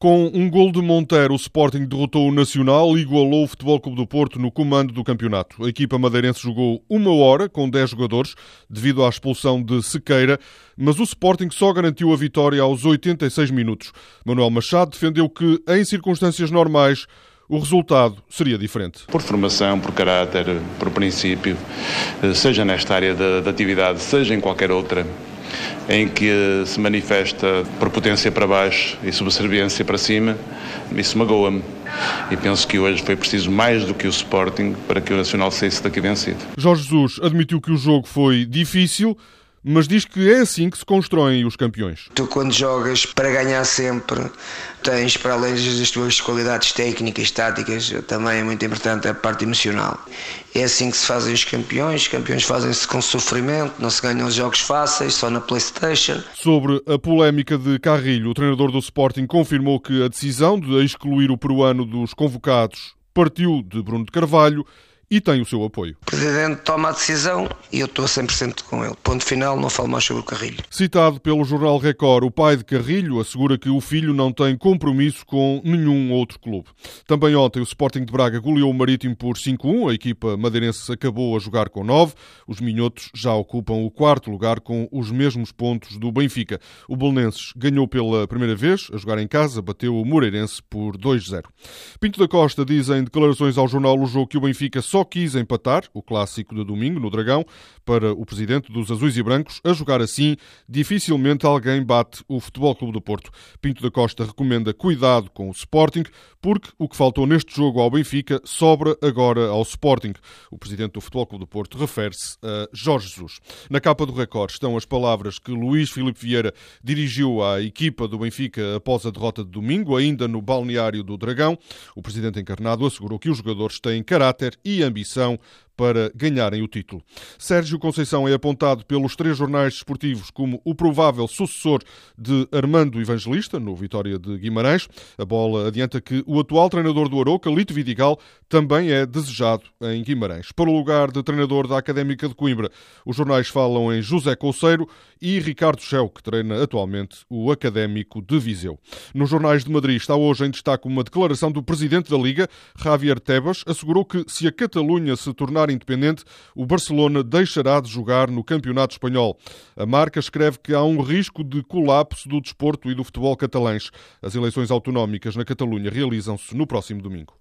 Com um gol de Monteiro, o Sporting derrotou o Nacional e igualou o Futebol Clube do Porto no comando do campeonato. A equipa madeirense jogou uma hora com 10 jogadores, devido à expulsão de Sequeira, mas o Sporting só garantiu a vitória aos 86 minutos. Manuel Machado defendeu que, em circunstâncias normais, o resultado seria diferente. Por formação, por caráter, por princípio, seja nesta área da atividade, seja em qualquer outra, em que se manifesta prepotência para baixo e subserviência para cima, isso magoa-me. E penso que hoje foi preciso mais do que o Sporting para que o Nacional saísse daqui vencido. Jorge Jesus admitiu que o jogo foi difícil, mas diz que é assim que se constroem os campeões. Tu, quando jogas para ganhar sempre, tens, para além das tuas qualidades técnicas, táticas, também é muito importante a parte emocional. É assim que se fazem os campeões. Os campeões fazem-se com sofrimento, não se ganham os jogos fáceis, só na PlayStation. Sobre a polémica de Carrilho, o treinador do Sporting confirmou que a decisão de excluir o peruano dos convocados partiu de Bruno de Carvalho e tem o seu apoio. O Presidente toma a decisão e eu estou 100% com ele. Ponto final, não falo mais sobre o Carrilho. Citado pelo jornal Record, o pai de Carrilho assegura que o filho não tem compromisso com nenhum outro clube. Também ontem o Sporting de Braga goleou o Marítimo por 5-1. A equipa madeirense acabou a jogar com 9. Os minhotos já ocupam o quarto lugar com os mesmos pontos do Benfica. O Belenenses ganhou pela primeira vez a jogar em casa, bateu o Moreirense por 2-0. Pinto da Costa diz em declarações ao jornal O Jogo que o Benfica só só quis empatar o clássico de domingo no Dragão para o presidente dos Azuis e Brancos. A jogar assim, dificilmente alguém bate o Futebol Clube do Porto. Pinto da Costa recomenda cuidado com o Sporting, porque o que faltou neste jogo ao Benfica sobra agora ao Sporting. O presidente do Futebol Clube do Porto refere-se a Jorge Jesus. Na capa do recorde estão as palavras que Luís Filipe Vieira dirigiu à equipa do Benfica após a derrota de domingo, ainda no balneário do Dragão. O presidente encarnado assegurou que os jogadores têm caráter e ambição ambição para ganharem o título. Sérgio Conceição é apontado pelos três jornais desportivos como o provável sucessor de Armando Evangelista, no Vitória de Guimarães. A bola adianta que o atual treinador do Aroca, Lito Vidigal, também é desejado em Guimarães. Para o lugar de treinador da Académica de Coimbra, os jornais falam em José Couceiro e Ricardo Schell, que treina atualmente o Académico de Viseu. Nos jornais de Madrid está hoje em destaque uma declaração do presidente da Liga, Javier Tebas, assegurou que se a Catalunha se tornar independente, o Barcelona deixará de jogar no Campeonato Espanhol. A marca escreve que há um risco de colapso do desporto e do futebol catalães. As eleições autonómicas na Catalunha realizam-se no próximo domingo.